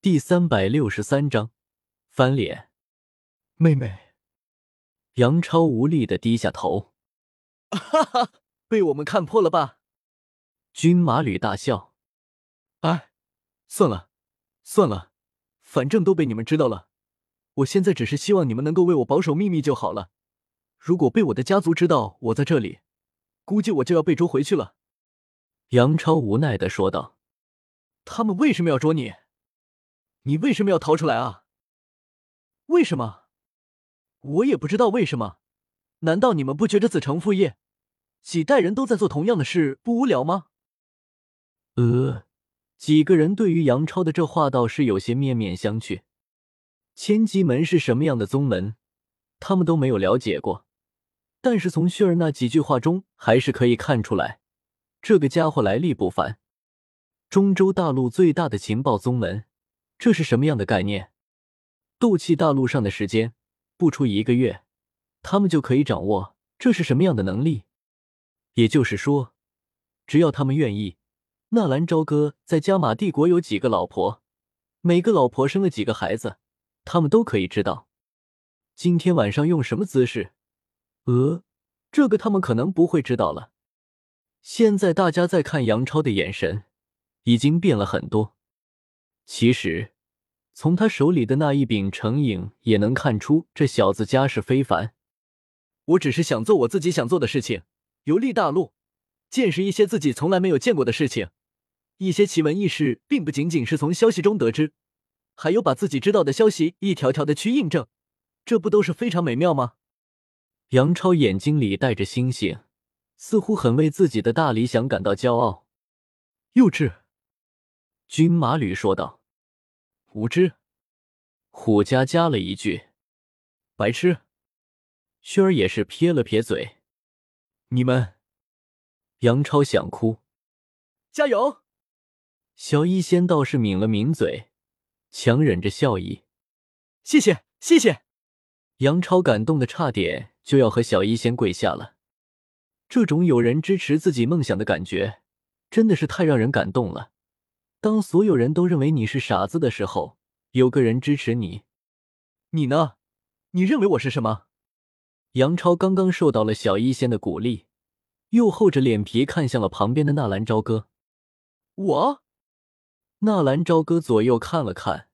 第三百六十三章翻脸。妹妹，杨超无力的低下头。哈哈，被我们看破了吧？军马吕大笑。哎，算了，算了，反正都被你们知道了。我现在只是希望你们能够为我保守秘密就好了。如果被我的家族知道我在这里，估计我就要被捉回去了。杨超无奈的说道：“他们为什么要捉你？你为什么要逃出来啊？为什么？我也不知道为什么。难道你们不觉得子承父业，几代人都在做同样的事，不无聊吗？”呃，几个人对于杨超的这话倒是有些面面相觑。千机门是什么样的宗门，他们都没有了解过，但是从旭儿那几句话中，还是可以看出来，这个家伙来历不凡。中州大陆最大的情报宗门，这是什么样的概念？斗气大陆上的时间不出一个月，他们就可以掌握，这是什么样的能力？也就是说，只要他们愿意，纳兰朝歌在加玛帝国有几个老婆，每个老婆生了几个孩子。他们都可以知道，今天晚上用什么姿势？呃，这个他们可能不会知道了。现在大家在看杨超的眼神已经变了很多。其实，从他手里的那一柄成影也能看出，这小子家世非凡。我只是想做我自己想做的事情，游历大陆，见识一些自己从来没有见过的事情。一些奇闻异事，并不仅仅是从消息中得知。还有把自己知道的消息一条条的去印证，这不都是非常美妙吗？杨超眼睛里带着星星，似乎很为自己的大理想感到骄傲。幼稚，军马吕说道。无知，虎家加了一句。白痴，轩儿也是撇了撇嘴。你们，杨超想哭。加油！小医仙倒是抿了抿嘴。强忍着笑意，谢谢谢谢。杨超感动的差点就要和小医仙跪下了。这种有人支持自己梦想的感觉，真的是太让人感动了。当所有人都认为你是傻子的时候，有个人支持你，你呢？你认为我是什么？杨超刚刚受到了小医仙的鼓励，又厚着脸皮看向了旁边的纳兰朝歌。我。纳兰朝歌左右看了看，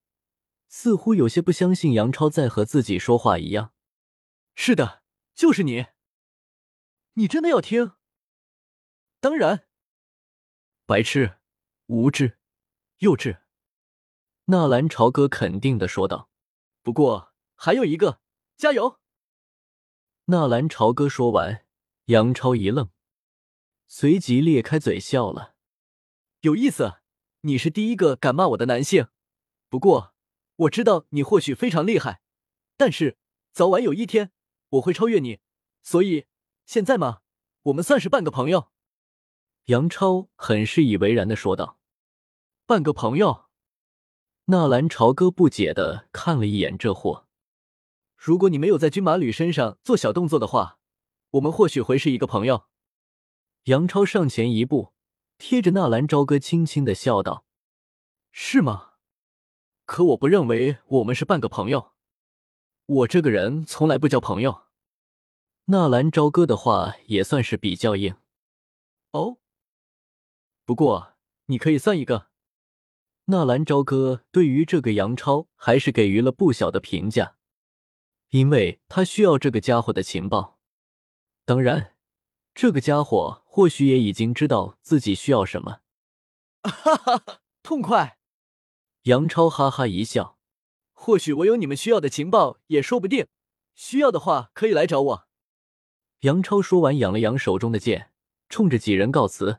似乎有些不相信杨超在和自己说话一样。是的，就是你。你真的要听？当然。白痴，无知，幼稚。纳兰朝歌肯定的说道。不过还有一个，加油！纳兰朝歌说完，杨超一愣，随即咧开嘴笑了。有意思。你是第一个敢骂我的男性，不过我知道你或许非常厉害，但是早晚有一天我会超越你，所以现在嘛，我们算是半个朋友。”杨超很是以为然的说道。“半个朋友？”纳兰朝歌不解的看了一眼这货。“如果你没有在军马吕身上做小动作的话，我们或许会是一个朋友。”杨超上前一步。贴着纳兰朝歌，轻轻的笑道：“是吗？可我不认为我们是半个朋友。我这个人从来不交朋友。”纳兰朝歌的话也算是比较硬。哦，不过你可以算一个。纳兰朝歌对于这个杨超还是给予了不小的评价，因为他需要这个家伙的情报。当然。这个家伙或许也已经知道自己需要什么，哈哈哈，痛快！杨超哈哈一笑，或许我有你们需要的情报也说不定，需要的话可以来找我。杨超说完，扬了扬手中的剑，冲着几人告辞。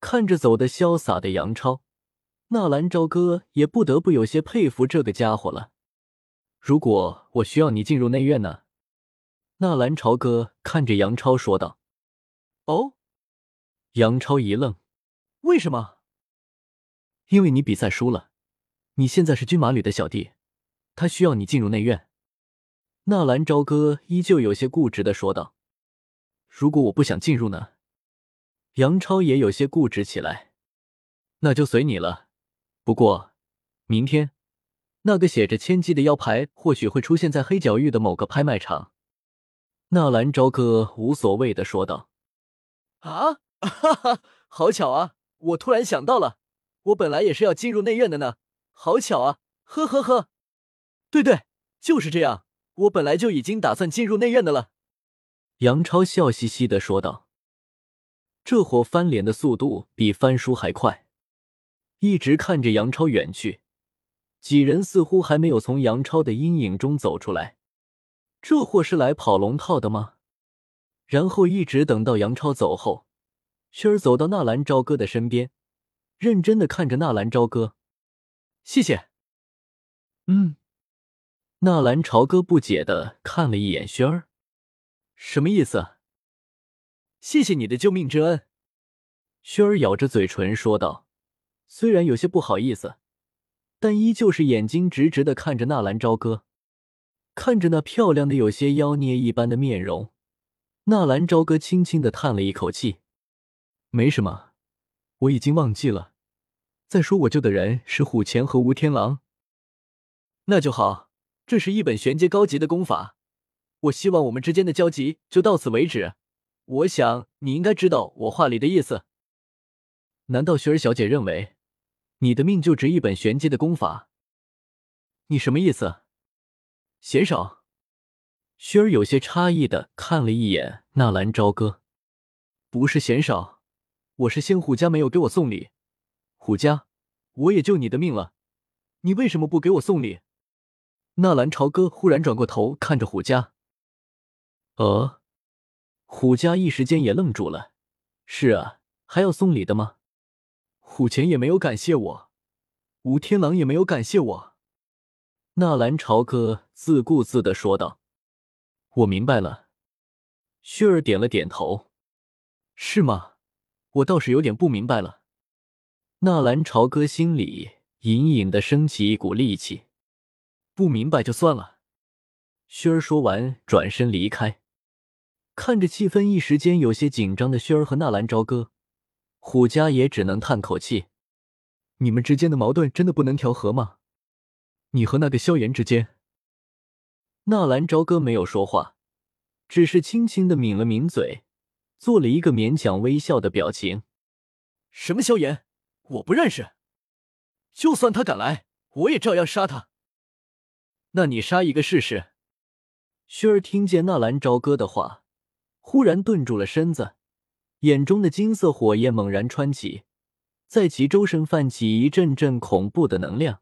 看着走的潇洒的杨超，纳兰朝歌也不得不有些佩服这个家伙了。如果我需要你进入内院呢？纳兰朝歌看着杨超说道。哦，杨超一愣，为什么？因为你比赛输了，你现在是军马旅的小弟，他需要你进入内院。纳兰朝歌依旧有些固执的说道：“如果我不想进入呢？”杨超也有些固执起来，那就随你了。不过，明天，那个写着千机的腰牌或许会出现在黑角域的某个拍卖场。纳兰朝歌无所谓的说道：“啊，哈哈，好巧啊！我突然想到了，我本来也是要进入内院的呢。好巧啊，呵呵呵。对对，就是这样，我本来就已经打算进入内院的了。”杨超笑嘻嘻的说道：“这货翻脸的速度比翻书还快。”一直看着杨超远去，几人似乎还没有从杨超的阴影中走出来。这货是来跑龙套的吗？然后一直等到杨超走后，轩儿走到纳兰朝歌的身边，认真的看着纳兰朝歌。谢谢。嗯，纳兰朝歌不解的看了一眼轩儿，什么意思？谢谢你的救命之恩。轩儿咬着嘴唇说道，虽然有些不好意思，但依旧是眼睛直直的看着纳兰朝歌。看着那漂亮的有些妖孽一般的面容，纳兰朝歌轻轻的叹了一口气：“没什么，我已经忘记了。再说我救的人是虎钳和吴天狼，那就好。这是一本玄阶高级的功法，我希望我们之间的交集就到此为止。我想你应该知道我话里的意思。难道雪儿小姐认为你的命就值一本玄阶的功法？你什么意思？”嫌少，薰儿有些诧异的看了一眼纳兰朝歌，不是嫌少，我是仙虎家没有给我送礼，虎家，我也救你的命了，你为什么不给我送礼？纳兰朝歌忽然转过头看着虎家，呃，虎家一时间也愣住了，是啊，还要送礼的吗？虎钳也没有感谢我，吴天狼也没有感谢我。纳兰朝歌自顾自的说道：“我明白了。”薰儿点了点头：“是吗？我倒是有点不明白了。”纳兰朝歌心里隐隐的升起一股戾气：“不明白就算了。”薰儿说完，转身离开。看着气氛一时间有些紧张的薰儿和纳兰朝歌，虎家也只能叹口气：“你们之间的矛盾真的不能调和吗？”你和那个萧炎之间，纳兰朝歌没有说话，只是轻轻的抿了抿嘴，做了一个勉强微笑的表情。什么萧炎，我不认识。就算他敢来，我也照样杀他。那你杀一个试试？薰儿听见纳兰朝歌的话，忽然顿住了身子，眼中的金色火焰猛然穿起，在其周身泛起一阵阵恐怖的能量。